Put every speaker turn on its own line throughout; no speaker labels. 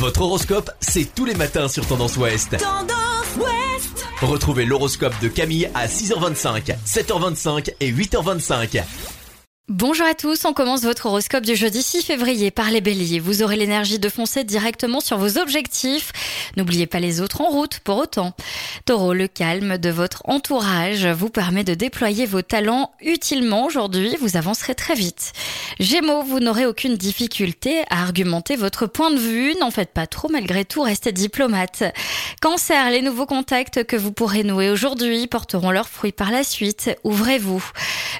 Votre horoscope, c'est tous les matins sur Tendance Ouest.
Tendance Ouest
Retrouvez l'horoscope de Camille à 6h25, 7h25 et 8h25.
Bonjour à tous, on commence votre horoscope du jeudi 6 février par les béliers. Vous aurez l'énergie de foncer directement sur vos objectifs. N'oubliez pas les autres en route pour autant. Taureau, le calme de votre entourage vous permet de déployer vos talents utilement aujourd'hui, vous avancerez très vite. Gémeaux, vous n'aurez aucune difficulté à argumenter votre point de vue, n'en faites pas trop malgré tout, restez diplomate. Cancer, les nouveaux contacts que vous pourrez nouer aujourd'hui porteront leurs fruits par la suite, ouvrez-vous.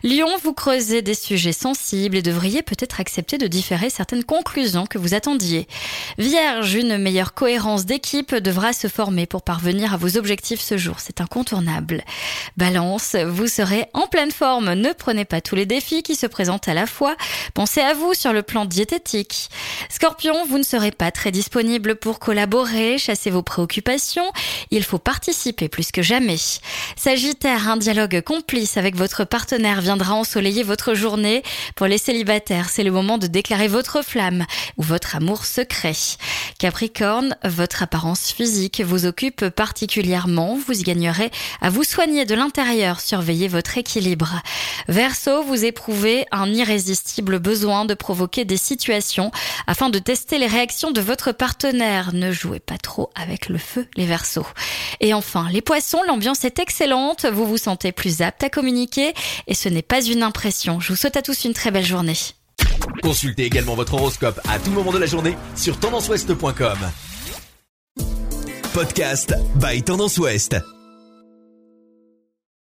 Lion, vous creusez des sujets sensibles et devriez peut-être accepter de différer certaines conclusions que vous attendiez. Vierge, une meilleure cohérence d'équipe devra se former pour parvenir à vos objectifs ce jour, c'est incontournable. Balance, vous serez en pleine forme, ne prenez pas tous les défis qui se présentent à la fois, pensez à vous sur le plan diététique. Scorpion, vous ne serez pas très disponible pour collaborer, chasser vos préoccupations, il faut participer plus que jamais. Sagittaire, un dialogue complice avec votre partenaire viendra ensoleiller votre journée. Pour les célibataires, c'est le moment de déclarer votre flamme ou votre amour secret. Capricorne, votre apparence physique vous occupe particulièrement. Vous y gagnerez à vous soigner de l'intérieur, surveiller votre équilibre. Verseau, vous éprouvez un irrésistible besoin de provoquer des situations afin de tester les réactions de votre partenaire. Ne jouez pas trop avec le feu, les Verseaux. Et enfin, les poissons, l'ambiance est excellente. Vous vous sentez plus apte à communiquer et ce pas une impression. Je vous souhaite à tous une très belle journée.
Consultez également votre horoscope à tout moment de la journée sur tendanceouest.com. Podcast by Tendance Ouest.